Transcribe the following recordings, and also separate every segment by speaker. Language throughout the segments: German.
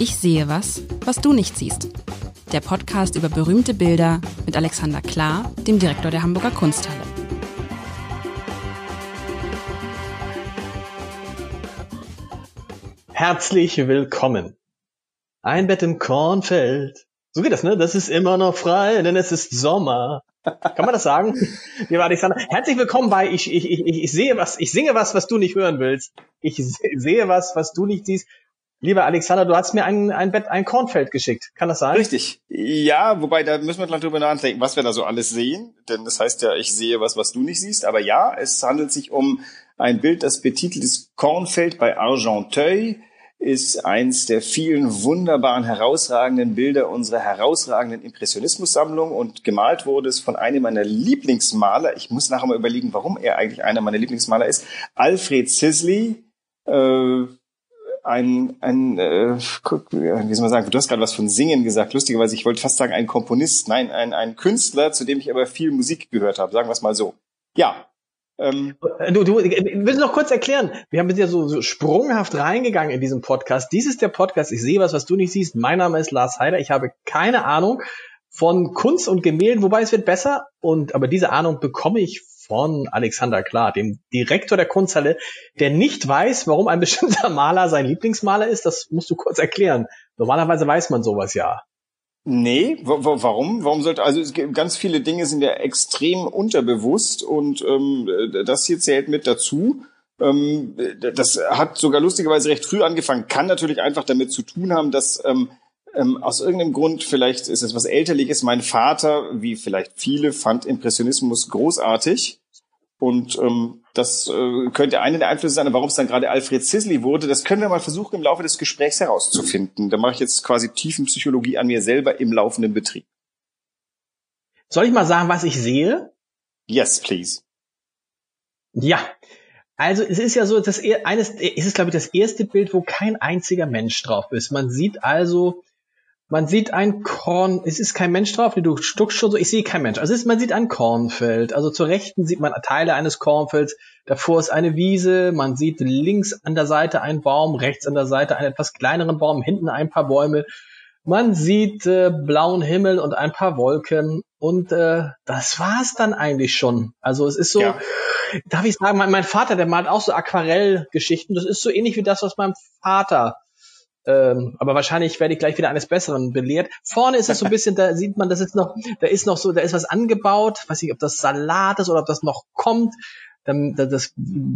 Speaker 1: Ich sehe was, was du nicht siehst. Der Podcast über berühmte Bilder mit Alexander Klar, dem Direktor der Hamburger Kunsthalle.
Speaker 2: Herzlich willkommen. Ein Bett im Kornfeld. So geht das, ne? Das ist immer noch frei, denn es ist Sommer. Kann man das sagen? Lieber Alexander, herzlich willkommen bei ich, ich, ich, ich sehe was, ich singe was, was du nicht hören willst. Ich sehe was, was du nicht siehst. Lieber Alexander, du hast mir ein, ein Bett, ein Kornfeld geschickt. Kann das sein?
Speaker 3: Richtig. Ja, wobei da müssen wir drüber nachdenken, was wir da so alles sehen. Denn das heißt ja, ich sehe was, was du nicht siehst. Aber ja, es handelt sich um ein Bild, das betitelt ist Kornfeld bei Argenteuil ist eins der vielen wunderbaren, herausragenden Bilder unserer herausragenden Impressionismus-Sammlung und gemalt wurde es von einem meiner Lieblingsmaler. Ich muss nachher mal überlegen, warum er eigentlich einer meiner Lieblingsmaler ist. Alfred Sisley, äh, ein, ein äh, wie soll man sagen, du hast gerade was von Singen gesagt, lustigerweise, ich wollte fast sagen ein Komponist, nein, ein, ein Künstler, zu dem ich aber viel Musik gehört habe, sagen wir es mal so. Ja.
Speaker 2: Ähm, du, du, willst noch kurz erklären, wir haben ja so, so sprunghaft reingegangen in diesen Podcast. Dies ist der Podcast, ich sehe was, was du nicht siehst. Mein Name ist Lars Heider, ich habe keine Ahnung von Kunst und Gemälden, wobei es wird besser, und aber diese Ahnung bekomme ich von Alexander Klar, dem Direktor der Kunsthalle, der nicht weiß, warum ein bestimmter Maler sein Lieblingsmaler ist. Das musst du kurz erklären. Normalerweise weiß man sowas ja.
Speaker 3: Nee, warum? Warum sollte also es gibt ganz viele Dinge sind ja extrem unterbewusst und ähm, das hier zählt mit dazu. Ähm, das hat sogar lustigerweise recht früh angefangen. Kann natürlich einfach damit zu tun haben, dass ähm, ähm, aus irgendeinem Grund, vielleicht ist es was Elterliches, mein Vater, wie vielleicht viele, fand Impressionismus großartig. Und ähm, das äh, könnte einer der Einflüsse sein, warum es dann gerade Alfred Sisley wurde. Das können wir mal versuchen, im Laufe des Gesprächs herauszufinden. Da mache ich jetzt quasi Tiefenpsychologie an mir selber im laufenden Betrieb.
Speaker 2: Soll ich mal sagen, was ich sehe?
Speaker 3: Yes, please.
Speaker 2: Ja, also es ist ja so, das eines, es ist glaube ich das erste Bild, wo kein einziger Mensch drauf ist. Man sieht also man sieht ein Korn, es ist kein Mensch drauf, du stuckst schon so, ich sehe kein Mensch. Also ist, man sieht ein Kornfeld. Also zur Rechten sieht man Teile eines Kornfelds, davor ist eine Wiese, man sieht links an der Seite einen Baum, rechts an der Seite einen etwas kleineren Baum, hinten ein paar Bäume. Man sieht äh, blauen Himmel und ein paar Wolken und äh, das war's dann eigentlich schon. Also es ist so, ja. darf ich sagen, mein, mein Vater, der malt auch so Aquarellgeschichten. Das ist so ähnlich wie das, was mein Vater ähm, aber wahrscheinlich werde ich gleich wieder eines Besseren belehrt. Vorne ist es so ein bisschen, da sieht man, das ist noch, da ist noch so, da ist was angebaut. Weiß nicht, ob das Salat ist oder ob das noch kommt. Dann, das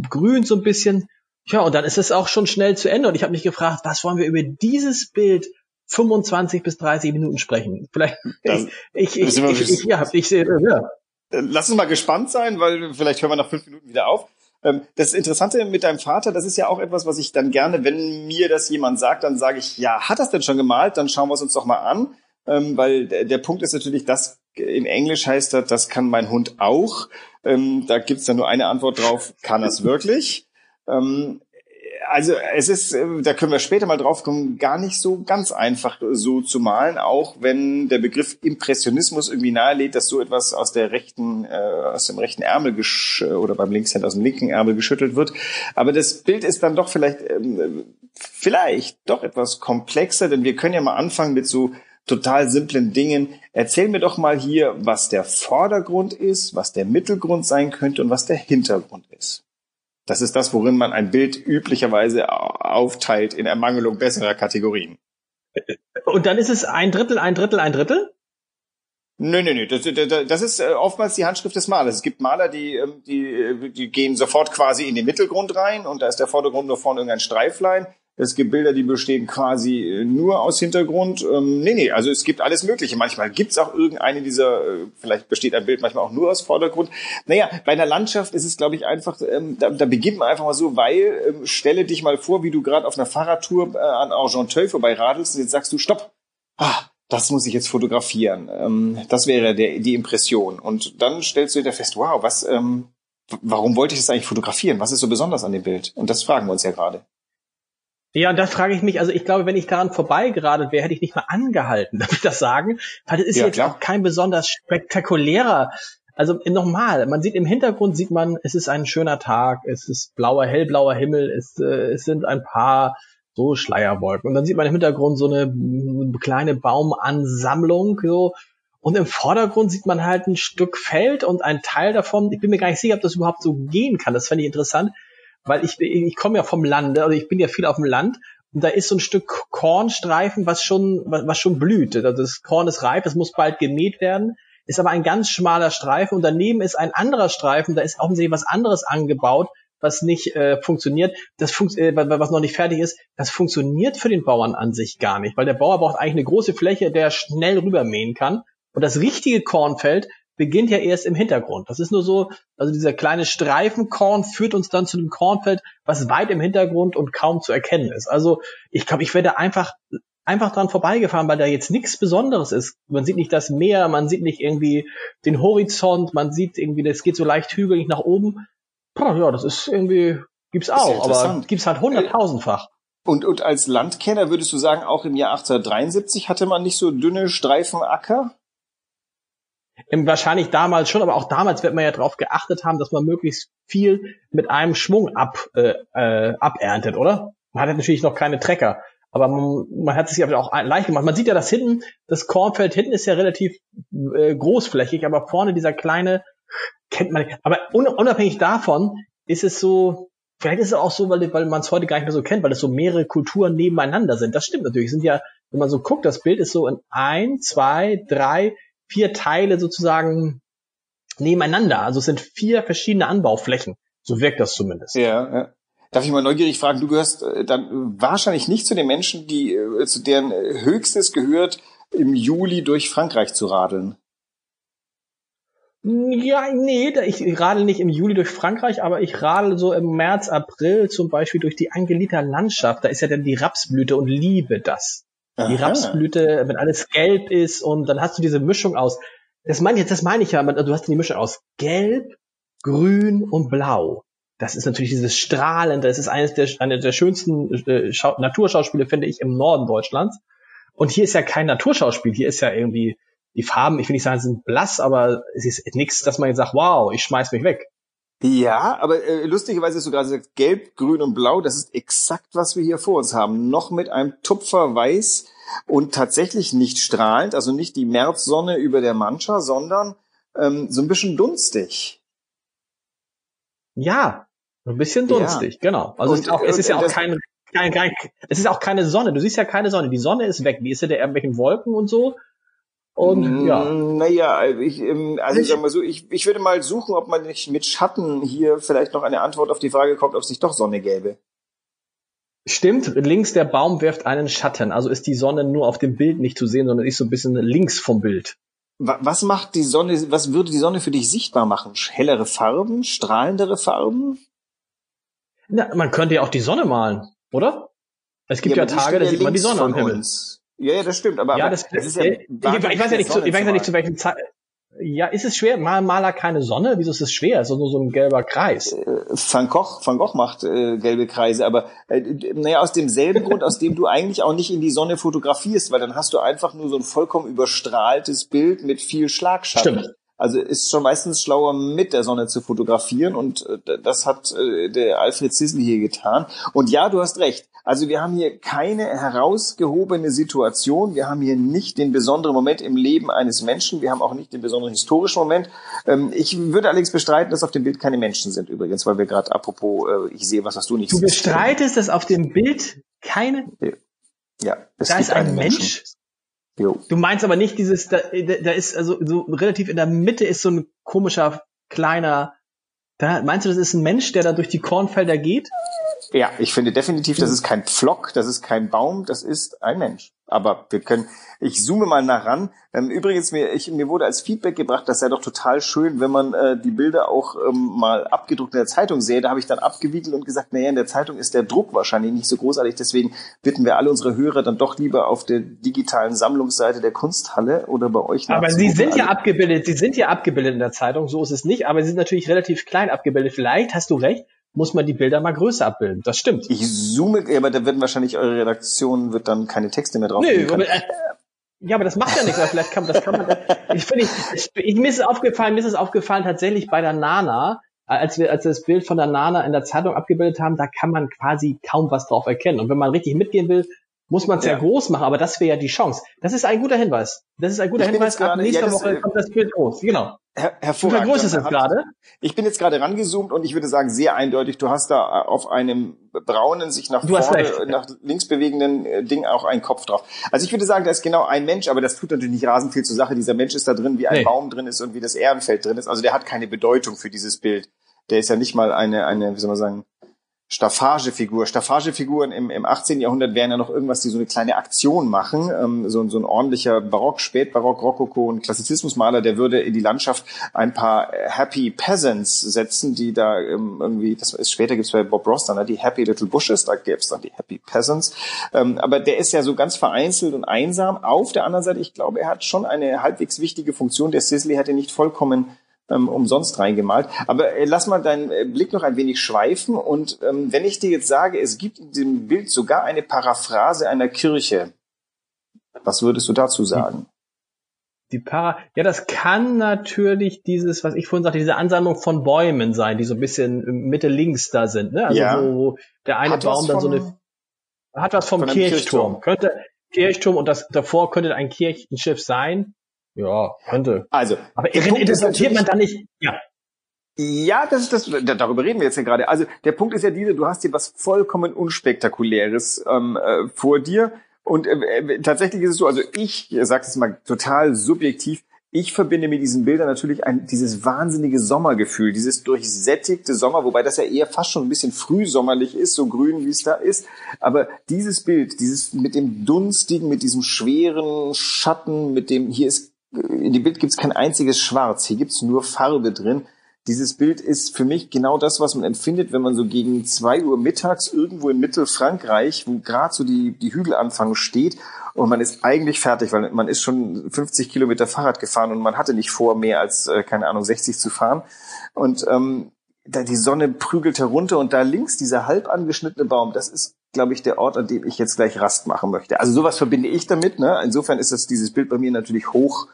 Speaker 2: grünt so ein bisschen. Ja, und dann ist es auch schon schnell zu Ende. Und ich habe mich gefragt, was wollen wir über dieses Bild 25 bis 30 Minuten sprechen? Vielleicht,
Speaker 3: dann ich, ich, ich, ich, ja, ich sehe, ja. Lass uns mal gespannt sein, weil vielleicht hören wir nach fünf Minuten wieder auf. Ähm, das Interessante mit deinem Vater, das ist ja auch etwas, was ich dann gerne, wenn mir das jemand sagt, dann sage ich, ja, hat das denn schon gemalt? Dann schauen wir es uns doch mal an. Ähm, weil der Punkt ist natürlich, das in Englisch heißt das, das kann mein Hund auch. Ähm, da gibt's dann nur eine Antwort drauf, kann es wirklich? Also es ist, äh, da können wir später mal drauf kommen, gar nicht so ganz einfach so zu malen, auch wenn der Begriff Impressionismus irgendwie nahelegt, dass so etwas aus der rechten, äh, aus dem rechten Ärmel gesch oder beim Linkshänder aus dem linken Ärmel geschüttelt wird. Aber das Bild ist dann doch vielleicht, ähm, vielleicht doch etwas komplexer, denn wir können ja mal anfangen mit so total simplen Dingen. Erzähl mir doch mal hier, was der Vordergrund ist, was der Mittelgrund sein könnte und was der Hintergrund ist. Das ist das, worin man ein Bild üblicherweise aufteilt in Ermangelung besserer Kategorien.
Speaker 2: Und dann ist es ein Drittel, ein Drittel, ein Drittel?
Speaker 3: Nö, nö, nö. Das, das ist äh, oftmals die Handschrift des Malers. Es gibt Maler, die, ähm, die, die gehen sofort quasi in den Mittelgrund rein und da ist der Vordergrund nur vorne irgendein Streiflein. Es gibt Bilder, die bestehen quasi äh, nur aus Hintergrund. Ähm, nee, nee, also es gibt alles Mögliche. Manchmal gibt's auch irgendeine dieser, äh, vielleicht besteht ein Bild manchmal auch nur aus Vordergrund. Naja, bei einer Landschaft ist es, glaube ich, einfach, ähm, da, da beginnt man einfach mal so, weil, ähm, stelle dich mal vor, wie du gerade auf einer Fahrradtour äh, an Argenteuil vorbei radelst und jetzt sagst du, stopp, ah, das muss ich jetzt fotografieren. Ähm, das wäre der, die Impression. Und dann stellst du dir fest, wow, was, ähm, warum wollte ich das eigentlich fotografieren? Was ist so besonders an dem Bild? Und das fragen wir uns ja gerade.
Speaker 2: Ja, und da frage ich mich, also ich glaube, wenn ich daran vorbeigeradelt wäre, hätte ich nicht mal angehalten, darf ich das sagen? Weil das ist ja, jetzt klar. auch kein besonders spektakulärer. Also nochmal, man sieht im Hintergrund, sieht man, es ist ein schöner Tag, es ist blauer, hellblauer Himmel, es, äh, es sind ein paar so Schleierwolken. Und dann sieht man im Hintergrund so eine kleine Baumansammlung, so. Und im Vordergrund sieht man halt ein Stück Feld und ein Teil davon. Ich bin mir gar nicht sicher, ob das überhaupt so gehen kann. Das fände ich interessant, weil ich, ich komme ja vom Lande, also ich bin ja viel auf dem Land und da ist so ein Stück Kornstreifen, was schon, was schon blüht. Also das Korn ist reif, es muss bald gemäht werden, ist aber ein ganz schmaler Streifen und daneben ist ein anderer Streifen, da ist offensichtlich was anderes angebaut, was nicht äh, funktioniert, das fun äh, was noch nicht fertig ist, das funktioniert für den Bauern an sich gar nicht, weil der Bauer braucht eigentlich eine große Fläche, der schnell rübermähen kann. Und das richtige Kornfeld beginnt ja erst im Hintergrund. Das ist nur so, also dieser kleine Streifenkorn führt uns dann zu dem Kornfeld, was weit im Hintergrund und kaum zu erkennen ist. Also ich glaube, ich werde einfach einfach dran vorbeigefahren, weil da jetzt nichts Besonderes ist. Man sieht nicht das Meer, man sieht nicht irgendwie den Horizont, man sieht irgendwie, das geht so leicht hügelig nach oben. Ja, das ist irgendwie, gibt's auch, aber gibt's halt hunderttausendfach.
Speaker 3: Und, und als Landkenner würdest du sagen, auch im Jahr 1873 hatte man nicht so dünne Streifen Acker?
Speaker 2: Wahrscheinlich damals schon, aber auch damals wird man ja darauf geachtet haben, dass man möglichst viel mit einem Schwung ab, äh, äh, aberntet, oder? Man hat natürlich noch keine Trecker, aber man, man hat es sich auch leicht gemacht. Man sieht ja, dass hinten, das Kornfeld hinten ist ja relativ äh, großflächig, aber vorne dieser kleine, kennt man, aber unabhängig davon ist es so, vielleicht ist es auch so, weil, weil man es heute gar nicht mehr so kennt, weil es so mehrere Kulturen nebeneinander sind. Das stimmt natürlich. Es sind ja, wenn man so guckt, das Bild ist so in ein, zwei, drei, vier Teile sozusagen nebeneinander. Also es sind vier verschiedene Anbauflächen. So wirkt das zumindest.
Speaker 3: Ja, ja. Darf ich mal neugierig fragen, du gehörst äh, dann wahrscheinlich nicht zu den Menschen, die äh, zu deren äh, höchstes gehört, im Juli durch Frankreich zu radeln.
Speaker 2: Ja, nee, ich radel nicht im Juli durch Frankreich, aber ich radel so im März, April zum Beispiel durch die Angelita Landschaft. Da ist ja dann die Rapsblüte und liebe das die Rapsblüte, wenn alles gelb ist und dann hast du diese Mischung aus, das meine ich, das meine ich ja, du hast die Mischung aus gelb, grün und blau. Das ist natürlich dieses Strahlende, das ist eines der, eine der schönsten äh, Naturschauspiele, finde ich, im Norden Deutschlands. Und hier ist ja kein Naturschauspiel, hier ist ja irgendwie, die Farben, ich will nicht sagen, sind blass, aber es ist nichts, dass man jetzt sagt, wow, ich schmeiß mich weg.
Speaker 3: Ja, aber äh, lustigerweise hast du gerade gesagt, gelb, grün und blau, das ist exakt, was wir hier vor uns haben. Noch mit einem Tupfer weiß und tatsächlich nicht strahlend, also nicht die Märzsonne über der Mancha, sondern ähm, so ein bisschen dunstig.
Speaker 2: Ja, ein bisschen dunstig, ja. genau. Also und, es ist, auch, es ist ja auch kein, kein, kein, es ist auch keine Sonne. Du siehst ja keine Sonne. Die Sonne ist weg. Die ist ja der irgendwelchen Wolken und so. Und ja.
Speaker 3: Naja, ich, ähm, also ich sag mal so, ich, ich würde mal suchen, ob man nicht mit Schatten hier vielleicht noch eine Antwort auf die Frage kommt, ob es nicht doch Sonne gäbe.
Speaker 2: Stimmt, links der Baum wirft einen Schatten, also ist die Sonne nur auf dem Bild nicht zu sehen, sondern ist so ein bisschen links vom Bild.
Speaker 3: Was macht die Sonne, was würde die Sonne für dich sichtbar machen? Hellere Farben, strahlendere Farben?
Speaker 2: Na, man könnte ja auch die Sonne malen, oder? Es gibt ja, ja Tage, da sieht man die Sonne am Himmel.
Speaker 3: Uns. Ja, ja, das stimmt. Aber,
Speaker 2: ja,
Speaker 3: aber
Speaker 2: das, das ist ja, ich, ich, weiß ja nicht, zu, ich weiß ja nicht zu welchem Zeit. Ja, ist es schwer? Mal Maler keine Sonne? Wieso ist es schwer? Ist nur so ein gelber Kreis. Äh,
Speaker 3: Van Gogh, Van Gogh macht äh, gelbe Kreise, aber äh, naja, aus demselben Grund, aus dem du eigentlich auch nicht in die Sonne fotografierst, weil dann hast du einfach nur so ein vollkommen überstrahltes Bild mit viel Schlagschatten. Stimmt. Also ist schon meistens schlauer, mit der Sonne zu fotografieren und äh, das hat äh, der Alfred Sissel hier getan. Und ja, du hast recht. Also wir haben hier keine herausgehobene Situation. Wir haben hier nicht den besonderen Moment im Leben eines Menschen. Wir haben auch nicht den besonderen historischen Moment. Ähm, ich würde allerdings bestreiten, dass auf dem Bild keine Menschen sind übrigens, weil wir gerade apropos, äh, ich sehe was, was du nicht
Speaker 2: du siehst. Du bestreitest, dass auf dem Bild keine...
Speaker 3: Ja,
Speaker 2: es da ist ein Mensch. Jo. Du meinst aber nicht dieses, da, da ist also so relativ in der Mitte ist so ein komischer kleiner. Da meinst du, das ist ein Mensch, der da durch die Kornfelder geht?
Speaker 3: Ja, ich finde definitiv, das ist kein Pflock, das ist kein Baum, das ist ein Mensch. Aber wir können, ich zoome mal nach ran. Ähm, übrigens, mir, ich, mir wurde als Feedback gebracht, das sei doch total schön, wenn man äh, die Bilder auch ähm, mal abgedruckt in der Zeitung sähe. Da habe ich dann abgewiegelt und gesagt, naja, in der Zeitung ist der Druck wahrscheinlich nicht so großartig. Deswegen bitten wir alle unsere Hörer dann doch lieber auf der digitalen Sammlungsseite der Kunsthalle oder bei euch.
Speaker 2: Aber Sie sind ja abgebildet, Sie sind ja abgebildet in der Zeitung, so ist es nicht, aber Sie sind natürlich relativ klein abgebildet. Vielleicht hast du recht, muss man die Bilder mal größer abbilden. Das stimmt.
Speaker 3: Ich zoome, aber da werden wahrscheinlich eure Redaktion wird dann keine Texte mehr drauf Nö, aber, äh,
Speaker 2: ja, aber das macht ja nichts, vielleicht kann, das kann man, ich finde, ich, ich, mir ist es aufgefallen, mir ist es aufgefallen tatsächlich bei der Nana, als wir, als wir das Bild von der Nana in der Zeitung abgebildet haben, da kann man quasi kaum was drauf erkennen. Und wenn man richtig mitgehen will, muss man es ja. ja. groß machen, aber das wäre ja die Chance. Das ist ein guter Hinweis. Das ist ein guter Hinweis. Ab
Speaker 3: gerade, nächster ja, Woche äh, kommt das Bild groß. Genau. Her hervorragend. Wie groß ist es gerade? Ich bin jetzt gerade rangezoomt und ich würde sagen, sehr eindeutig, du hast da auf einem braunen, sich nach vorne, nach links bewegenden äh, Ding auch einen Kopf drauf. Also ich würde sagen, da ist genau ein Mensch, aber das tut natürlich nicht rasend viel zur Sache. Dieser Mensch ist da drin, wie ein nee. Baum drin ist und wie das Ehrenfeld drin ist. Also der hat keine Bedeutung für dieses Bild. Der ist ja nicht mal eine, eine, wie soll man sagen, Staffagefigur. Staffagefiguren im, im 18. Jahrhundert wären ja noch irgendwas, die so eine kleine Aktion machen. Ähm, so, so ein ordentlicher Barock, Spätbarock, Rokoko und Klassizismusmaler, der würde in die Landschaft ein paar Happy Peasants setzen, die da ähm, irgendwie, das ist später gibt's bei Bob Ross dann, ne, die Happy Little Bushes, da gäb's dann die Happy Peasants. Ähm, aber der ist ja so ganz vereinzelt und einsam. Auf der anderen Seite, ich glaube, er hat schon eine halbwegs wichtige Funktion. Der Sisley hätte nicht vollkommen ähm, umsonst reingemalt. Aber äh, lass mal deinen äh, Blick noch ein wenig schweifen. Und ähm, wenn ich dir jetzt sage, es gibt in dem Bild sogar eine Paraphrase einer Kirche, was würdest du dazu sagen?
Speaker 2: Die Para, ja, das kann natürlich dieses, was ich vorhin sagte, diese Ansammlung von Bäumen sein, die so ein bisschen Mitte links da sind, ne? Also ja. wo, wo der eine hat Baum dann so eine, hat was vom Kirchturm. Kirchturm. Könnte Kirchturm und das davor könnte ein Kirchenschiff sein. Ja, könnte.
Speaker 3: Also,
Speaker 2: aber interpretiert man da nicht, ja.
Speaker 3: Ja, das ist das, darüber reden wir jetzt ja gerade. Also der Punkt ist ja dieser, du hast hier was vollkommen Unspektakuläres ähm, äh, vor dir. Und äh, äh tatsächlich ist es so, also ich, ich sage es mal total subjektiv, ich verbinde mit diesen Bildern natürlich ein, dieses wahnsinnige Sommergefühl, dieses durchsättigte Sommer, wobei das ja eher fast schon ein bisschen frühsommerlich ist, so grün wie es da ist. Aber dieses Bild, dieses mit dem dunstigen, mit diesem schweren Schatten, mit dem, hier ist in dem Bild gibt es kein einziges Schwarz, hier gibt es nur Farbe drin. Dieses Bild ist für mich genau das, was man empfindet, wenn man so gegen zwei Uhr mittags irgendwo in Mittelfrankreich, wo gerade so die, die Hügel anfangen, steht und man ist eigentlich fertig, weil man ist schon 50 Kilometer Fahrrad gefahren und man hatte nicht vor, mehr als, äh, keine Ahnung, 60 zu fahren. Und ähm, da die Sonne prügelt herunter und da links dieser halb angeschnittene Baum, das ist, glaube ich, der Ort, an dem ich jetzt gleich Rast machen möchte. Also sowas verbinde ich damit. Ne? Insofern ist das dieses Bild bei mir natürlich hoch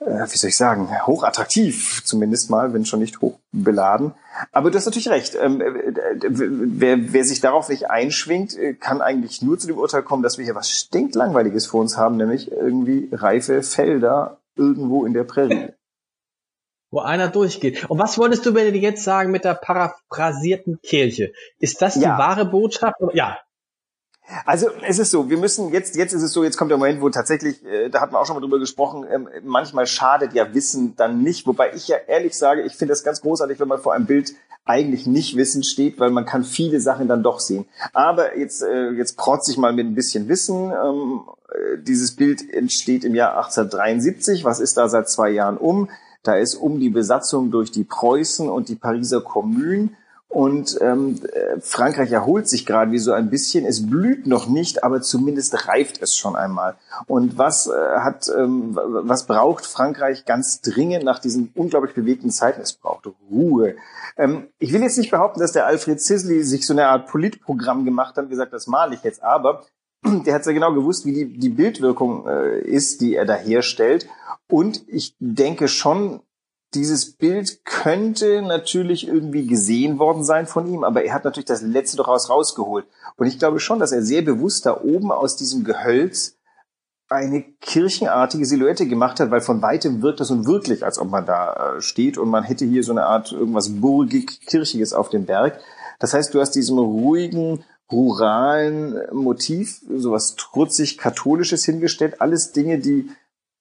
Speaker 3: wie soll ich sagen, hochattraktiv zumindest mal, wenn schon nicht hochbeladen. Aber du hast natürlich recht. Ähm, äh, wer, wer sich darauf nicht einschwingt, äh, kann eigentlich nur zu dem Urteil kommen, dass wir hier was stinklangweiliges vor uns haben, nämlich irgendwie reife Felder irgendwo in der Prärie.
Speaker 2: Wo einer durchgeht. Und was wolltest du mir jetzt sagen mit der paraphrasierten Kirche? Ist das die ja. wahre Botschaft? Ja,
Speaker 3: also es ist so, wir müssen jetzt, jetzt ist es so, jetzt kommt der Moment, wo tatsächlich, äh, da hatten wir auch schon mal drüber gesprochen, ähm, manchmal schadet ja Wissen dann nicht, wobei ich ja ehrlich sage, ich finde das ganz großartig, wenn man vor einem Bild eigentlich nicht Wissen steht, weil man kann viele Sachen dann doch sehen. Aber jetzt, äh, jetzt protze ich mal mit ein bisschen Wissen. Ähm, äh, dieses Bild entsteht im Jahr 1873. Was ist da seit zwei Jahren um? Da ist um die Besatzung durch die Preußen und die Pariser Kommune und ähm, Frankreich erholt sich gerade wie so ein bisschen. Es blüht noch nicht, aber zumindest reift es schon einmal. Und was äh, hat, ähm, was braucht Frankreich ganz dringend nach diesen unglaublich bewegten Zeiten? Es braucht Ruhe. Ähm, ich will jetzt nicht behaupten, dass der Alfred Sisley sich so eine Art Politprogramm gemacht hat und gesagt, das male ich jetzt. Aber der hat sehr genau gewusst, wie die, die Bildwirkung äh, ist, die er da herstellt. Und ich denke schon, dieses Bild könnte natürlich irgendwie gesehen worden sein von ihm, aber er hat natürlich das letzte doch raus rausgeholt. Und ich glaube schon, dass er sehr bewusst da oben aus diesem Gehölz eine kirchenartige Silhouette gemacht hat, weil von weitem wirkt das nun wirklich, als ob man da äh, steht und man hätte hier so eine Art irgendwas burgig kirchiges auf dem Berg. Das heißt, du hast diesem ruhigen, ruralen Motiv sowas trutzig katholisches hingestellt, alles Dinge, die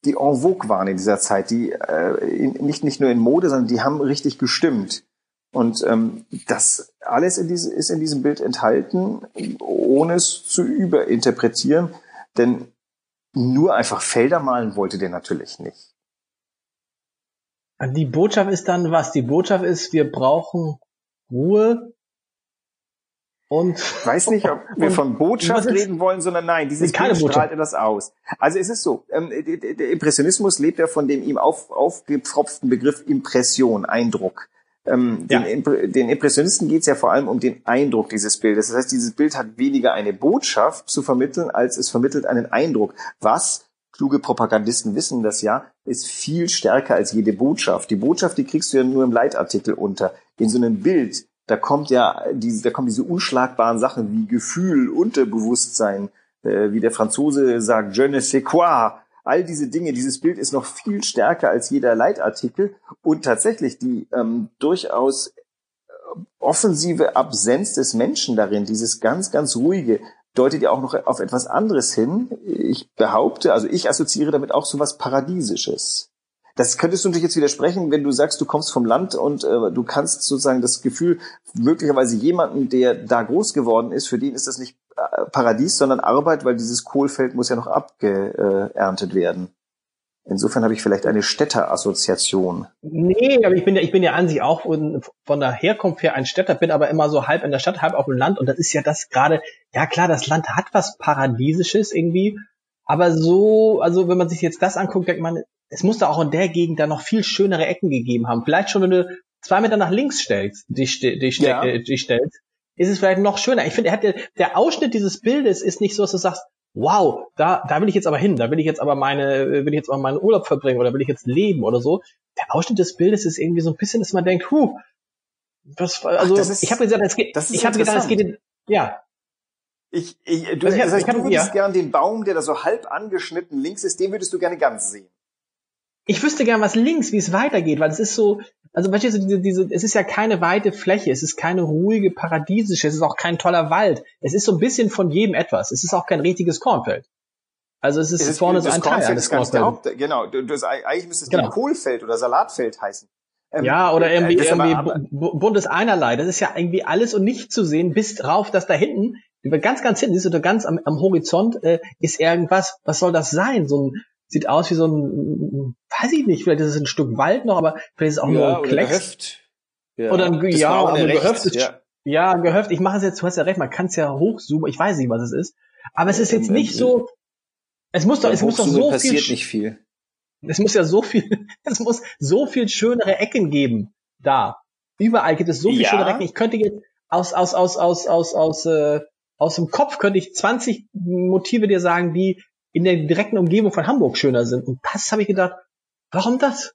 Speaker 3: die en vogue waren in dieser Zeit, die äh, nicht, nicht nur in Mode, sondern die haben richtig gestimmt. Und ähm, das alles in diese, ist in diesem Bild enthalten, ohne es zu überinterpretieren. Denn nur einfach Felder malen wollte der natürlich nicht.
Speaker 2: Die Botschaft ist dann was? Die Botschaft ist, wir brauchen Ruhe,
Speaker 3: und ich weiß nicht, ob wir von Botschaft reden wollen, sondern nein, dieses
Speaker 2: keine Bild strahlt
Speaker 3: etwas aus. Also es ist so, ähm, der Impressionismus lebt ja von dem ihm auf, aufgepfropften Begriff Impression, Eindruck. Ähm, ja. den, den Impressionisten geht es ja vor allem um den Eindruck dieses Bildes. Das heißt, dieses Bild hat weniger eine Botschaft zu vermitteln, als es vermittelt einen Eindruck. Was kluge Propagandisten wissen das ja, ist viel stärker als jede Botschaft. Die Botschaft, die kriegst du ja nur im Leitartikel unter. In so einem Bild, da kommt ja diese, da kommen diese unschlagbaren Sachen wie Gefühl, Unterbewusstsein, äh, wie der Franzose sagt, je ne sais quoi. All diese Dinge, dieses Bild ist noch viel stärker als jeder Leitartikel und tatsächlich die ähm, durchaus äh, offensive Absenz des Menschen darin, dieses ganz, ganz ruhige, deutet ja auch noch auf etwas anderes hin. Ich behaupte, also ich assoziiere damit auch so was Paradiesisches. Das könntest du natürlich jetzt widersprechen, wenn du sagst, du kommst vom Land und äh, du kannst sozusagen das Gefühl, möglicherweise jemanden, der da groß geworden ist, für den ist das nicht äh, Paradies, sondern Arbeit, weil dieses Kohlfeld muss ja noch abgeerntet werden. Insofern habe ich vielleicht eine Städterassoziation.
Speaker 2: Nee, aber ich bin ja, ich bin ja an sich auch von, von der Herkunft her ein Städter, bin aber immer so halb in der Stadt, halb auf dem Land und das ist ja das gerade, ja klar, das Land hat was Paradiesisches irgendwie, aber so, also wenn man sich jetzt das anguckt, denkt man, es muss da auch in der Gegend da noch viel schönere Ecken gegeben haben. Vielleicht schon, wenn du zwei Meter nach links stellst, dich, dich, ja. äh, dich stellst, ist es vielleicht noch schöner. Ich finde, er hat der Ausschnitt dieses Bildes ist nicht so, dass du sagst, wow, da, da will ich jetzt aber hin, da will ich jetzt aber meine, will ich jetzt aber meinen Urlaub verbringen oder will ich jetzt leben oder so. Der Ausschnitt des Bildes ist irgendwie so ein bisschen, dass man denkt, huh, was, also Ach, ist, ich habe gesagt, es geht, ich habe gedacht, es geht, in, ja.
Speaker 3: Ich, ich, du, also, das heißt, du würdest ja. gern den Baum, der da so halb angeschnitten links ist, den würdest du gerne ganz sehen
Speaker 2: ich wüsste gern, was links, wie es weitergeht, weil es ist so, also weißt du, diese, diese, es ist ja keine weite Fläche, es ist keine ruhige, paradiesische, es ist auch kein toller Wald. Es ist so ein bisschen von jedem etwas. Es ist auch kein richtiges Kornfeld. Also es ist, es ist vorne so ein Teil eines
Speaker 3: Kornfelds. Genau, du, du, eigentlich müsste es genau. Kohlfeld oder Salatfeld heißen.
Speaker 2: Ähm, ja, oder irgendwie, irgendwie buntes Einerlei. Das ist ja irgendwie alles und nicht zu sehen, bis drauf, dass da hinten, ganz, ganz hinten, siehst du, ganz am, am Horizont äh, ist irgendwas, was soll das sein? So ein, sieht aus wie so ein, weiß ich nicht, vielleicht ist es ein Stück Wald noch, aber vielleicht ist es auch ja, nur ein Klecks. Gehöft. Ja, oder ein, ja, aber ein Gehöft ist, ja. ja, Gehöft, ich mache es jetzt, du hast ja recht, man kann es ja hochzoomen, ich weiß nicht, was es ist, aber es ist jetzt nicht so, es muss doch, es muss doch so
Speaker 3: passiert viel, nicht viel.
Speaker 2: Es muss ja so viel, es muss so viel schönere Ecken geben, da. Überall gibt es so viel ja. schönere Ecken. Ich könnte jetzt aus, aus, aus, aus, aus, aus, äh, aus dem Kopf könnte ich 20 Motive dir sagen, die in der direkten Umgebung von Hamburg schöner sind. Und das habe ich gedacht, warum das?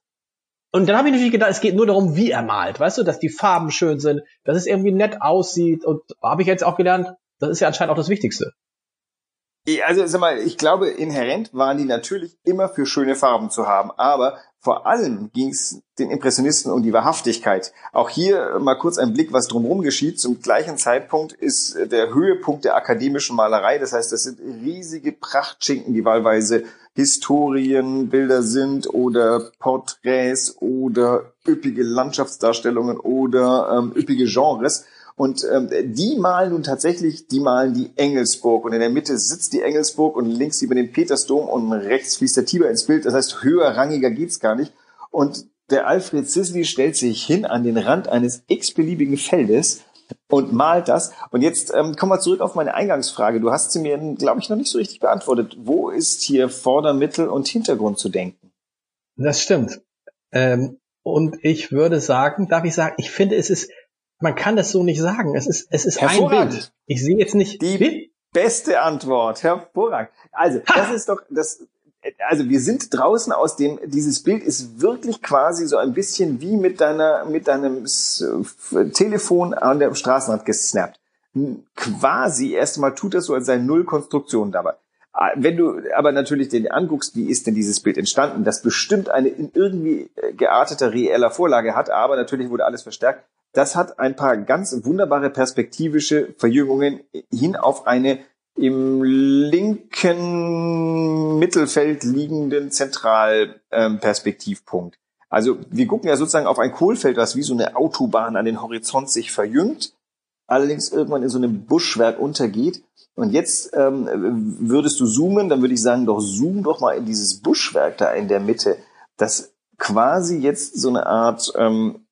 Speaker 2: Und dann habe ich natürlich gedacht, es geht nur darum, wie er malt, weißt du, dass die Farben schön sind, dass es irgendwie nett aussieht. Und habe ich jetzt auch gelernt, das ist ja anscheinend auch das Wichtigste.
Speaker 3: Also sag mal, ich glaube, inhärent waren die natürlich immer für schöne Farben zu haben, aber vor allem ging es den Impressionisten um die Wahrhaftigkeit. Auch hier mal kurz ein Blick, was drumherum geschieht. Zum gleichen Zeitpunkt ist der Höhepunkt der akademischen Malerei. Das heißt, das sind riesige Prachtschinken, die wahlweise Historienbilder sind oder Porträts oder üppige Landschaftsdarstellungen oder ähm, üppige Genres. Und ähm, die malen nun tatsächlich, die malen die Engelsburg. Und in der Mitte sitzt die Engelsburg und links über den Petersdom und rechts fließt der Tiber ins Bild. Das heißt, höherrangiger geht's gar nicht. Und der Alfred Sisley stellt sich hin an den Rand eines x-beliebigen Feldes und malt das. Und jetzt ähm, kommen wir zurück auf meine Eingangsfrage. Du hast sie mir, glaube ich, noch nicht so richtig beantwortet. Wo ist hier Vorder-, Mittel- und Hintergrund zu denken?
Speaker 2: Das stimmt. Ähm, und ich würde sagen, darf ich sagen, ich finde, es ist man kann das so nicht sagen. Es ist, es ist ein Bild. Ich sehe jetzt nicht.
Speaker 3: Die Bild? beste Antwort. Hervorragend. Also, ha! das ist doch, das, also wir sind draußen aus dem, dieses Bild ist wirklich quasi so ein bisschen wie mit deiner, mit deinem Telefon an der Straßenrand gesnappt. Quasi erstmal tut das so, als sei null Konstruktion dabei. Ah, wenn du aber natürlich den anguckst, wie ist denn dieses Bild entstanden, das bestimmt eine in irgendwie äh, gearteter reeller Vorlage hat, aber natürlich wurde alles verstärkt, das hat ein paar ganz wunderbare perspektivische Verjüngungen hin auf eine im linken Mittelfeld liegenden Zentralperspektivpunkt. also wir gucken ja sozusagen auf ein Kohlfeld, was wie so eine Autobahn an den Horizont sich verjüngt, allerdings irgendwann in so einem Buschwerk untergeht. Und jetzt ähm, würdest du zoomen, dann würde ich sagen, doch zoom doch mal in dieses Buschwerk da in der Mitte, das quasi jetzt so eine Art ähm,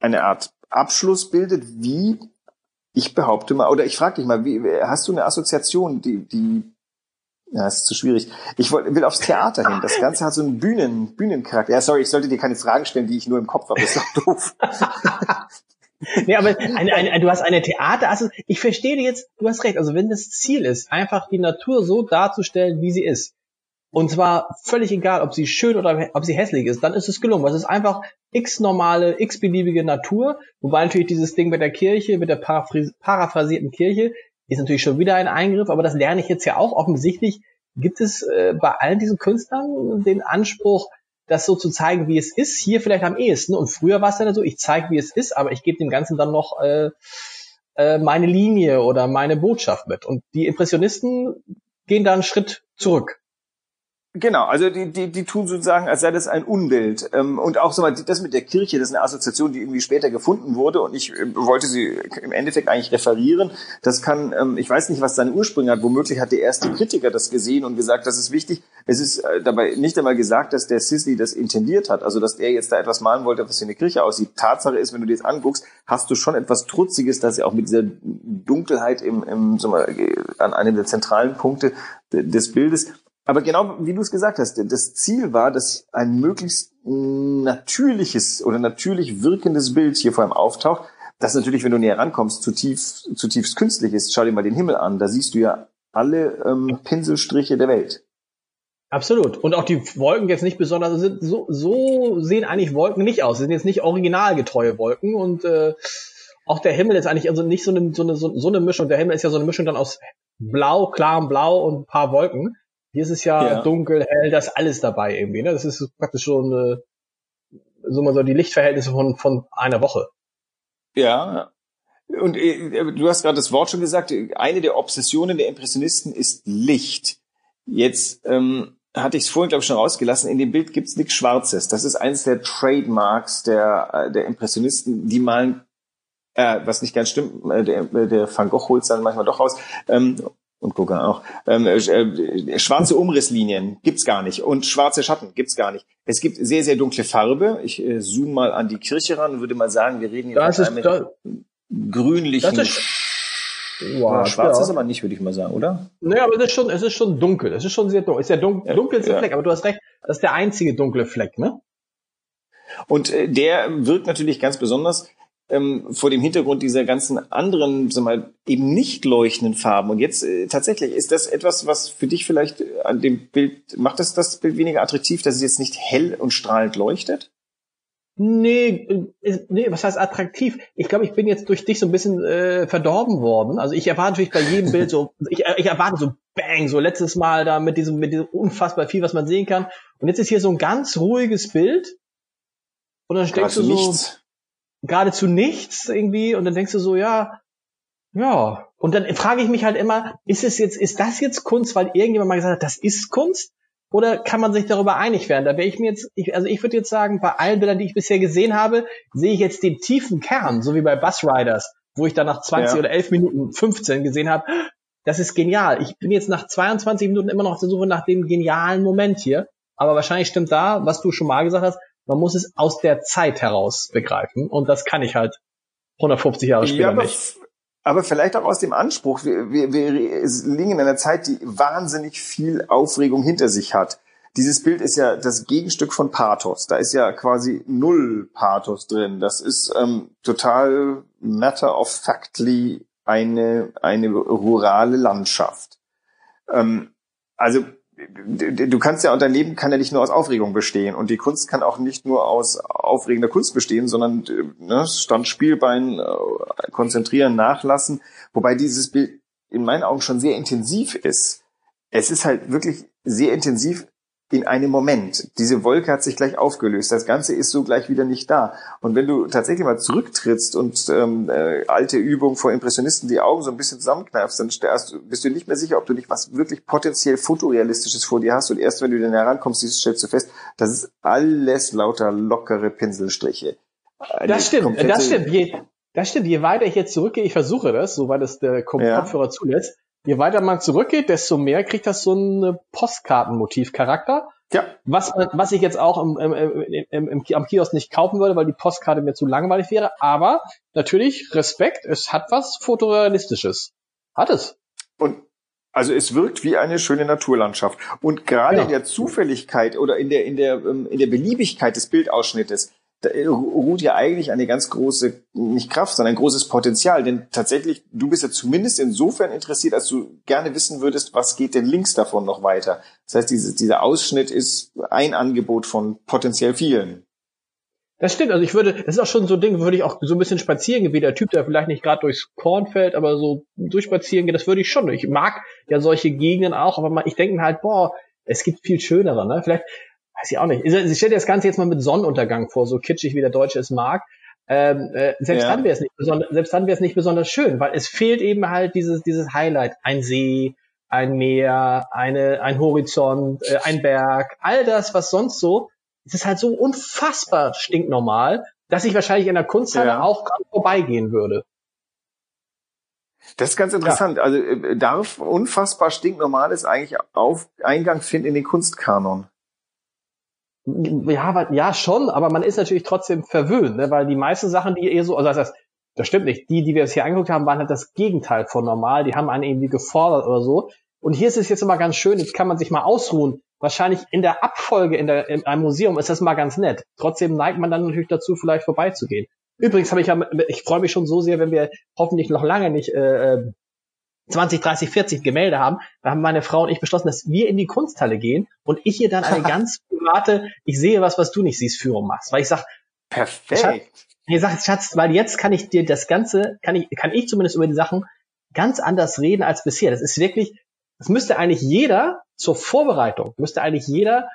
Speaker 3: eine Art Abschluss bildet, wie ich behaupte mal, oder ich frage dich mal, wie, hast du eine Assoziation, die, die, ja, das ist zu schwierig. Ich will, aufs Theater hin. Das Ganze hat so einen Bühnen, Bühnencharakter. Ja, sorry, ich sollte dir keine Fragen stellen, die ich nur im Kopf habe. Das ist doch doof.
Speaker 2: nee, aber ein, ein, du hast eine Theater, ich verstehe jetzt, du hast recht, also wenn das Ziel ist, einfach die Natur so darzustellen, wie sie ist, Und zwar völlig egal, ob sie schön oder ob sie hässlich ist, dann ist es gelungen. Es ist einfach x normale, x beliebige Natur. Wobei natürlich dieses Ding mit der Kirche, mit der paraphrasierten Kirche, ist natürlich schon wieder ein Eingriff, aber das lerne ich jetzt ja auch offensichtlich. Gibt es äh, bei allen diesen Künstlern den Anspruch, das so zu zeigen, wie es ist, hier vielleicht am ehesten. Und früher war es dann so, ich zeige, wie es ist, aber ich gebe dem Ganzen dann noch äh, äh, meine Linie oder meine Botschaft mit. Und die Impressionisten gehen da einen Schritt zurück.
Speaker 3: Genau, also die, die, die tun sozusagen, als sei das ein Unbild. Ähm, und auch so mal das mit der Kirche, das ist eine Assoziation, die irgendwie später gefunden wurde und ich äh, wollte sie im Endeffekt eigentlich referieren. Das kann, ähm, ich weiß nicht, was seine Ursprünge hat. Womöglich hat der erste Kritiker das gesehen und gesagt, das ist wichtig. Es ist äh, dabei nicht einmal gesagt, dass der Sisley das intendiert hat, also dass er jetzt da etwas malen wollte, was wie eine Kirche aussieht. Tatsache ist, wenn du dir das anguckst, hast du schon etwas Trutziges, dass er auch mit dieser Dunkelheit im, im, so mal, an einem der zentralen Punkte des Bildes aber genau wie du es gesagt hast, das Ziel war, dass ein möglichst natürliches oder natürlich wirkendes Bild hier vor allem auftaucht, das natürlich, wenn du näher rankommst, zutiefst, zutiefst künstlich ist. Schau dir mal den Himmel an, da siehst du ja alle ähm, Pinselstriche der Welt.
Speaker 2: Absolut. Und auch die Wolken jetzt nicht besonders, also sind so, so sehen eigentlich Wolken nicht aus. Sie sind jetzt nicht originalgetreue Wolken und äh, auch der Himmel ist eigentlich also nicht so eine, so eine, so eine Mischung. Der Himmel ist ja so eine Mischung dann aus blau, klarem Blau und ein paar Wolken. Hier ist es ja, ja. dunkel, hell, da ist alles dabei irgendwie. Ne? Das ist praktisch schon äh, so mal so die Lichtverhältnisse von, von einer Woche.
Speaker 3: Ja, und äh, du hast gerade das Wort schon gesagt, eine der Obsessionen der Impressionisten ist Licht. Jetzt ähm, hatte ich es vorhin, glaube ich, schon rausgelassen, in dem Bild gibt's nichts Schwarzes. Das ist eines der Trademarks der, äh, der Impressionisten, die malen, äh, was nicht ganz stimmt, äh, der, der Van Gogh holt dann manchmal doch raus, ähm, und Gauguin auch. Ähm, äh, schwarze Umrisslinien gibt's gar nicht und schwarze Schatten gibt's gar nicht. Es gibt sehr, sehr dunkle Farbe. Ich äh, zoome mal an die Kirche ran und würde mal sagen, wir reden hier
Speaker 2: das von einem da,
Speaker 3: grünlichen...
Speaker 2: Das
Speaker 3: ist, wow, schwarz ja. ist aber nicht, würde ich mal sagen, oder?
Speaker 2: Naja, aber es ist schon, es ist schon dunkel. Es ist schon sehr dunkel. Es ist der dun dunkelste ja. Fleck, aber du hast recht, das ist der einzige dunkle Fleck, ne?
Speaker 3: Und äh, der wirkt natürlich ganz besonders ähm, vor dem Hintergrund dieser ganzen anderen, sag mal, eben nicht leuchtenden Farben. Und jetzt äh, tatsächlich, ist das etwas, was für dich vielleicht an dem Bild, macht das das Bild weniger attraktiv, dass es jetzt nicht hell und strahlend leuchtet?
Speaker 2: Nee, äh, nee, was heißt attraktiv? Ich glaube, ich bin jetzt durch dich so ein bisschen äh, verdorben worden. Also ich erwarte natürlich bei jedem Bild so, ich, ich erwarte so Bang, so letztes Mal da mit diesem, mit diesem unfassbar viel, was man sehen kann. Und jetzt ist hier so ein ganz ruhiges Bild. Und dann steckst du so, nichts geradezu nichts irgendwie und dann denkst du so, ja, ja. Und dann frage ich mich halt immer, ist es jetzt, ist das jetzt Kunst, weil irgendjemand mal gesagt hat, das ist Kunst? Oder kann man sich darüber einig werden? Da wäre ich mir jetzt, ich, also ich würde jetzt sagen, bei allen Bildern, die ich bisher gesehen habe, sehe ich jetzt den tiefen Kern, so wie bei Bus Riders, wo ich dann nach 20 ja. oder 11 Minuten 15 gesehen habe, das ist genial. Ich bin jetzt nach 22 Minuten immer noch auf der Suche nach dem genialen Moment hier. Aber wahrscheinlich stimmt da, was du schon mal gesagt hast, man muss es aus der Zeit heraus begreifen. Und das kann ich halt 150 Jahre später ja, aber, nicht.
Speaker 3: Aber vielleicht auch aus dem Anspruch. Wir, wir, wir liegen in einer Zeit, die wahnsinnig viel Aufregung hinter sich hat. Dieses Bild ist ja das Gegenstück von Pathos. Da ist ja quasi null Pathos drin. Das ist ähm, total matter of factly eine, eine rurale Landschaft. Ähm, also du kannst ja, unter Leben kann ja nicht nur aus Aufregung bestehen. Und die Kunst kann auch nicht nur aus aufregender Kunst bestehen, sondern ne, Stand, Spielbein, äh, konzentrieren, nachlassen. Wobei dieses Bild in meinen Augen schon sehr intensiv ist. Es ist halt wirklich sehr intensiv in einem Moment. Diese Wolke hat sich gleich aufgelöst. Das Ganze ist so gleich wieder nicht da. Und wenn du tatsächlich mal zurücktrittst und ähm, äh, alte Übung vor Impressionisten die Augen so ein bisschen zusammenkneifst, dann bist du nicht mehr sicher, ob du nicht was wirklich potenziell fotorealistisches vor dir hast. Und erst wenn du dann herankommst, stellst du fest, das ist alles lauter lockere Pinselstriche.
Speaker 2: Eine das stimmt, das stimmt. Je, das stimmt. Je weiter ich jetzt zurückgehe, ich versuche das, soweit es der Kopfhörer ja. zulässt, Je weiter man zurückgeht, desto mehr kriegt das so einen Postkartenmotiv-Charakter. Ja. Was, was ich jetzt auch im, im, im, im, am Kiosk nicht kaufen würde, weil die Postkarte mir zu langweilig wäre. Aber natürlich, Respekt, es hat was Fotorealistisches. Hat es.
Speaker 3: Und also es wirkt wie eine schöne Naturlandschaft. Und gerade ja. in der Zufälligkeit oder in der, in der, ähm, in der Beliebigkeit des Bildausschnittes da ruht ja eigentlich eine ganz große, nicht Kraft, sondern ein großes Potenzial. Denn tatsächlich, du bist ja zumindest insofern interessiert, als du gerne wissen würdest, was geht denn links davon noch weiter. Das heißt, diese, dieser Ausschnitt ist ein Angebot von potenziell vielen.
Speaker 2: Das stimmt, also ich würde, das ist auch schon so ein Ding, würde ich auch so ein bisschen spazieren gehen, wie der Typ, der vielleicht nicht gerade durchs Korn fällt, aber so durchspazieren geht, das würde ich schon. Ich mag ja solche Gegenden auch, aber ich denke mir halt, boah, es gibt viel schönere, ne? Vielleicht, weiß ich auch nicht. Ich stelle dir das Ganze jetzt mal mit Sonnenuntergang vor, so kitschig wie der Deutsche es mag. Ähm, äh, selbst ja. dann wäre es nicht besonders, selbst dann wäre es nicht besonders schön, weil es fehlt eben halt dieses dieses Highlight, ein See, ein Meer, eine ein Horizont, äh, ein Berg, all das, was sonst so, es ist halt so unfassbar stinknormal, dass ich wahrscheinlich in der Kunsthalle ja. auch vorbeigehen würde.
Speaker 3: Das ist ganz interessant. Ja. Also äh, darf unfassbar stinknormales eigentlich auf Eingang finden in den Kunstkanon?
Speaker 2: Ja, ja, schon, aber man ist natürlich trotzdem verwöhnt, ne? weil die meisten Sachen, die eher so, also das heißt, das stimmt nicht. Die, die wir jetzt hier angeguckt haben, waren halt das Gegenteil von normal. Die haben einen irgendwie gefordert oder so. Und hier ist es jetzt immer ganz schön, jetzt kann man sich mal ausruhen. Wahrscheinlich in der Abfolge in, der, in einem Museum ist das mal ganz nett. Trotzdem neigt man dann natürlich dazu, vielleicht vorbeizugehen. Übrigens habe ich ja, ich freue mich schon so sehr, wenn wir hoffentlich noch lange nicht äh, 20, 30, 40 Gemälde haben, da haben meine Frau und ich beschlossen, dass wir in die Kunsthalle gehen und ich hier dann eine ganz private, ich sehe was, was du nicht siehst, Führung machst. Weil ich sag,
Speaker 3: perfekt. Schatz,
Speaker 2: ich sag, Schatz, weil jetzt kann ich dir das Ganze, kann ich, kann ich zumindest über die Sachen ganz anders reden als bisher. Das ist wirklich, das müsste eigentlich jeder zur Vorbereitung, müsste eigentlich jeder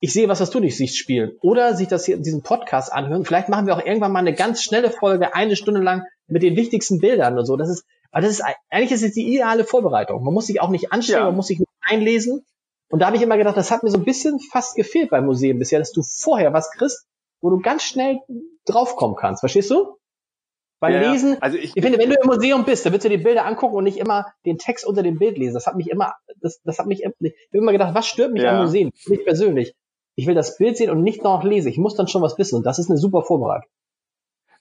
Speaker 2: ich sehe was, was du nicht siehst, spielen. Oder sich das hier, diesen Podcast anhören. Vielleicht machen wir auch irgendwann mal eine ganz schnelle Folge, eine Stunde lang mit den wichtigsten Bildern und so. Das ist, aber das ist, eigentlich ist es die ideale Vorbereitung. Man muss sich auch nicht anstrengen, ja. man muss sich nicht einlesen. Und da habe ich immer gedacht, das hat mir so ein bisschen fast gefehlt beim Museum bisher, dass du vorher was kriegst, wo du ganz schnell draufkommen kannst. Verstehst du? Beim ja, Lesen, also ich, ich finde, wenn du im Museum bist, dann willst du die Bilder angucken und nicht immer den Text unter dem Bild lesen. Das hat mich immer, das, das hat mich, ich habe immer gedacht, was stört mich ja. am Museum? Nicht persönlich. Ich will das Bild sehen und nicht noch lesen. Ich muss dann schon was wissen und das ist eine super Vorbereitung.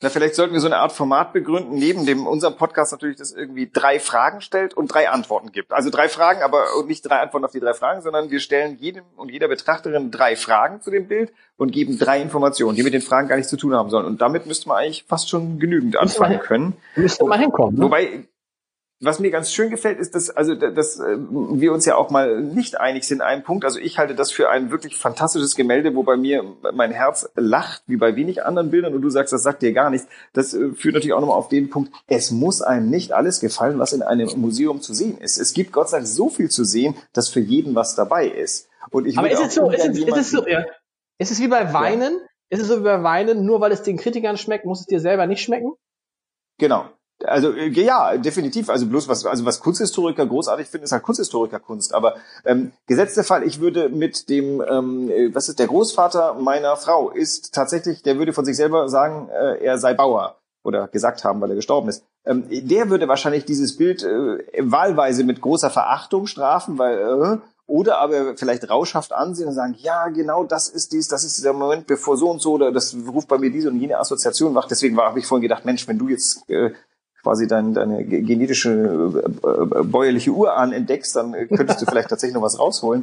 Speaker 3: Na, vielleicht sollten wir so eine Art Format begründen, neben dem unserem Podcast natürlich, das irgendwie drei Fragen stellt und drei Antworten gibt. Also drei Fragen, aber nicht drei Antworten auf die drei Fragen, sondern wir stellen jedem und jeder Betrachterin drei Fragen zu dem Bild und geben drei Informationen, die mit den Fragen gar nichts zu tun haben sollen. Und damit müsste man eigentlich fast schon genügend anfangen können.
Speaker 2: Müsste mal hinkommen.
Speaker 3: Ne? Wobei was mir ganz schön gefällt, ist, dass also dass äh, wir uns ja auch mal nicht einig sind in einem Punkt. Also ich halte das für ein wirklich fantastisches Gemälde, wo bei mir mein Herz lacht, wie bei wenig anderen Bildern, und du sagst, das sagt dir gar nichts. Das äh, führt natürlich auch nochmal auf den Punkt, es muss einem nicht alles gefallen, was in einem Museum zu sehen ist. Es gibt Gott sei Dank so viel zu sehen, dass für jeden was dabei ist.
Speaker 2: Und ich Aber ist es so, ist es, ist es so, ja. Ist es wie bei Weinen? Ja. Ist es so wie bei Weinen, nur weil es den Kritikern schmeckt, muss es dir selber nicht schmecken?
Speaker 3: Genau. Also äh, ja, definitiv. Also bloß was, also was Kunsthistoriker großartig finden, ist halt Kunsthistorikerkunst. Aber ähm, gesetzter Fall, ich würde mit dem, ähm, äh, was ist der Großvater meiner Frau, ist tatsächlich, der würde von sich selber sagen, äh, er sei Bauer oder gesagt haben, weil er gestorben ist. Ähm, der würde wahrscheinlich dieses Bild äh, wahlweise mit großer Verachtung strafen, weil äh, oder aber vielleicht rauschhaft ansehen und sagen, ja, genau das ist dies, das ist dieser Moment, bevor so und so, oder das ruft bei mir diese und jene Assoziation wach. Deswegen habe ich vorhin gedacht, Mensch, wenn du jetzt äh, quasi dein, deine genetische äh, äh, bäuerliche Urahn entdeckst, dann könntest du vielleicht tatsächlich noch was rausholen.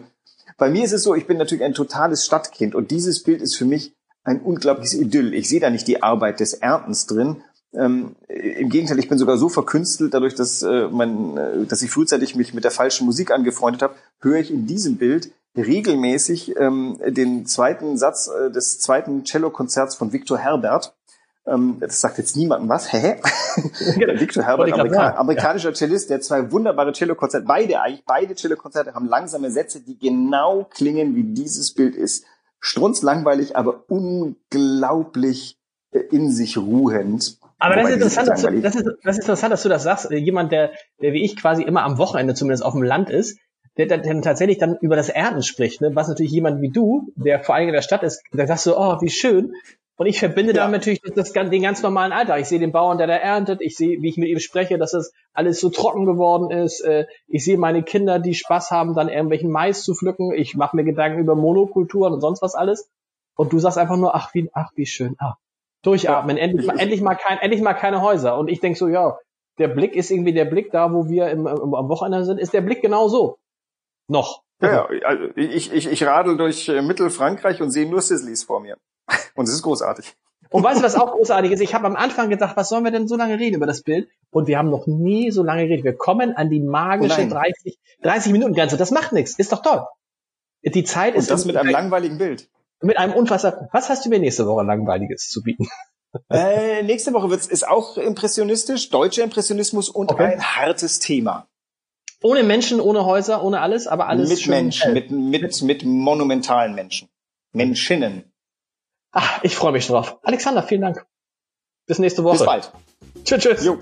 Speaker 3: Bei mir ist es so, ich bin natürlich ein totales Stadtkind und dieses Bild ist für mich ein unglaubliches Idyll. Ich sehe da nicht die Arbeit des Erntens drin. Ähm, Im Gegenteil, ich bin sogar so verkünstelt, dadurch, dass, äh, mein, äh, dass ich frühzeitig mich mit der falschen Musik angefreundet habe, höre ich in diesem Bild regelmäßig ähm, den zweiten Satz äh, des zweiten Cello-Konzerts von Victor Herbert. Ähm, das sagt jetzt niemandem was. Hä? Genau. Victor Herbert, Amerika amerikanischer ja. Cellist, der zwei wunderbare Cello-Konzerte, beide eigentlich, beide Cello-Konzerte haben langsame Sätze, die genau klingen, wie dieses Bild ist. Strunzlangweilig, aber unglaublich äh, in sich ruhend.
Speaker 2: Aber das ist, interessant, dass du, das, ist, das ist interessant, dass du das sagst. Jemand, der, der wie ich quasi immer am Wochenende zumindest auf dem Land ist, der, der tatsächlich dann über das Erden spricht, ne? was natürlich jemand wie du, der vor allem in der Stadt ist, der sagst so, oh, wie schön. Und ich verbinde ja. damit natürlich das, das, den ganz normalen Alltag. Ich sehe den Bauern, der da erntet. Ich sehe, wie ich mit ihm spreche, dass das alles so trocken geworden ist. Äh, ich sehe meine Kinder, die Spaß haben, dann irgendwelchen Mais zu pflücken. Ich mache mir Gedanken über Monokulturen und sonst was alles. Und du sagst einfach nur, ach wie, ach wie schön. Ah, durchatmen. Ja. Endlich, endlich mal kein, endlich mal keine Häuser. Und ich denk so, ja, der Blick ist irgendwie der Blick da, wo wir im, im, am Wochenende sind, ist der Blick genau so. Noch.
Speaker 3: Ja, ja also ich, ich, ich radel durch äh, Mittelfrankreich und sehe nur Sizzlies vor mir. Und es ist großartig.
Speaker 2: Und weißt du, was auch großartig ist? Ich habe am Anfang gedacht, was sollen wir denn so lange reden über das Bild? Und wir haben noch nie so lange geredet. Wir kommen an die magische oh 30, 30 Minuten Grenze. Das macht nichts. Ist doch toll. Die Zeit ist.
Speaker 3: Und das mit einem langweiligen Bild.
Speaker 2: Mit einem unfassbar. Was hast du mir nächste Woche langweiliges zu bieten?
Speaker 3: Äh, nächste Woche wird's, ist auch impressionistisch, deutscher Impressionismus und okay. ein hartes Thema.
Speaker 2: Ohne Menschen, ohne Häuser, ohne alles, aber alles.
Speaker 3: Mit Menschen, mit, mit, mit monumentalen Menschen. Menschinnen.
Speaker 2: Ach, ich freue mich drauf. Alexander, vielen Dank. Bis nächste Woche. Bis
Speaker 3: bald.
Speaker 2: Tschüss, tschüss. Jo.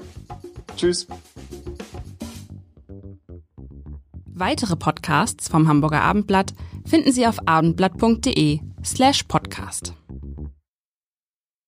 Speaker 3: Tschüss.
Speaker 1: Weitere Podcasts vom Hamburger Abendblatt finden Sie auf abendblatt.de slash podcast.